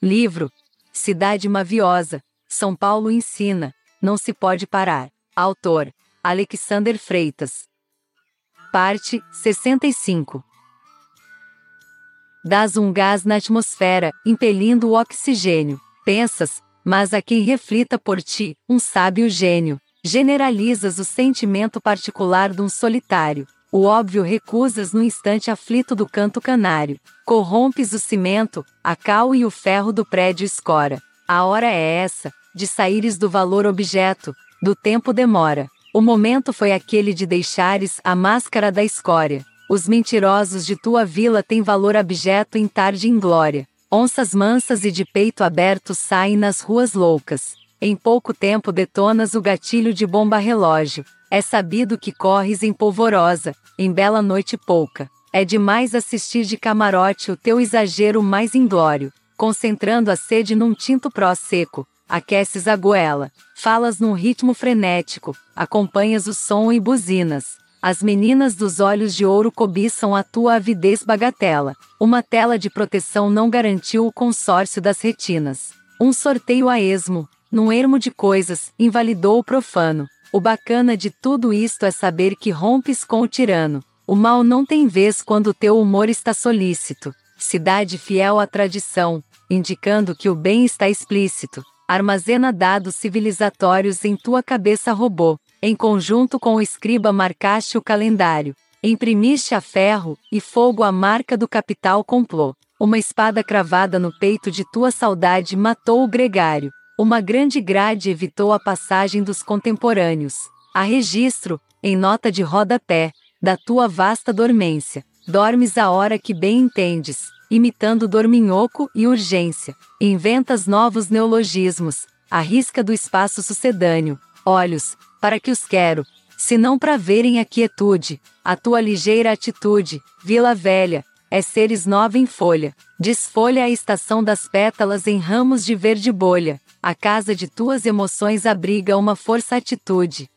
Livro Cidade Maviosa, São Paulo ensina, não se pode parar. Autor Alexander Freitas. Parte 65. Das um gás na atmosfera, impelindo o oxigênio. Pensas, mas a quem reflita por ti, um sábio gênio. Generalizas o sentimento particular de um solitário. O óbvio recusas no instante aflito do canto canário. Corrompes o cimento, a cal e o ferro do prédio escora. A hora é essa, de saíres do valor objeto, do tempo demora. O momento foi aquele de deixares a máscara da escória. Os mentirosos de tua vila têm valor abjeto em tarde inglória. Onças mansas e de peito aberto saem nas ruas loucas. Em pouco tempo detonas o gatilho de bomba relógio. É sabido que corres em polvorosa, em bela noite pouca. É demais assistir de camarote o teu exagero mais inglório, concentrando a sede num tinto pró seco. Aqueces a goela, falas num ritmo frenético, acompanhas o som e buzinas. As meninas dos olhos de ouro cobiçam a tua avidez bagatela. Uma tela de proteção não garantiu o consórcio das retinas. Um sorteio a esmo, num ermo de coisas, invalidou o profano. O bacana de tudo isto é saber que rompes com o tirano. O mal não tem vez quando teu humor está solícito. Cidade fiel à tradição, indicando que o bem está explícito. Armazena dados civilizatórios em tua cabeça robô. Em conjunto com o escriba marcaste o calendário. Imprimiste a ferro e fogo a marca do capital complô. Uma espada cravada no peito de tua saudade matou o gregário. Uma grande grade evitou a passagem dos contemporâneos. A registro, em nota de rodapé, da tua vasta dormência. Dormes a hora que bem entendes, imitando dorminhoco e urgência. Inventas novos neologismos, a risca do espaço sucedâneo. Olhos, para que os quero, se não para verem a quietude, a tua ligeira atitude, Vila Velha, é seres nova em folha. Desfolha a estação das pétalas em ramos de verde bolha. A casa de tuas emoções abriga uma força atitude.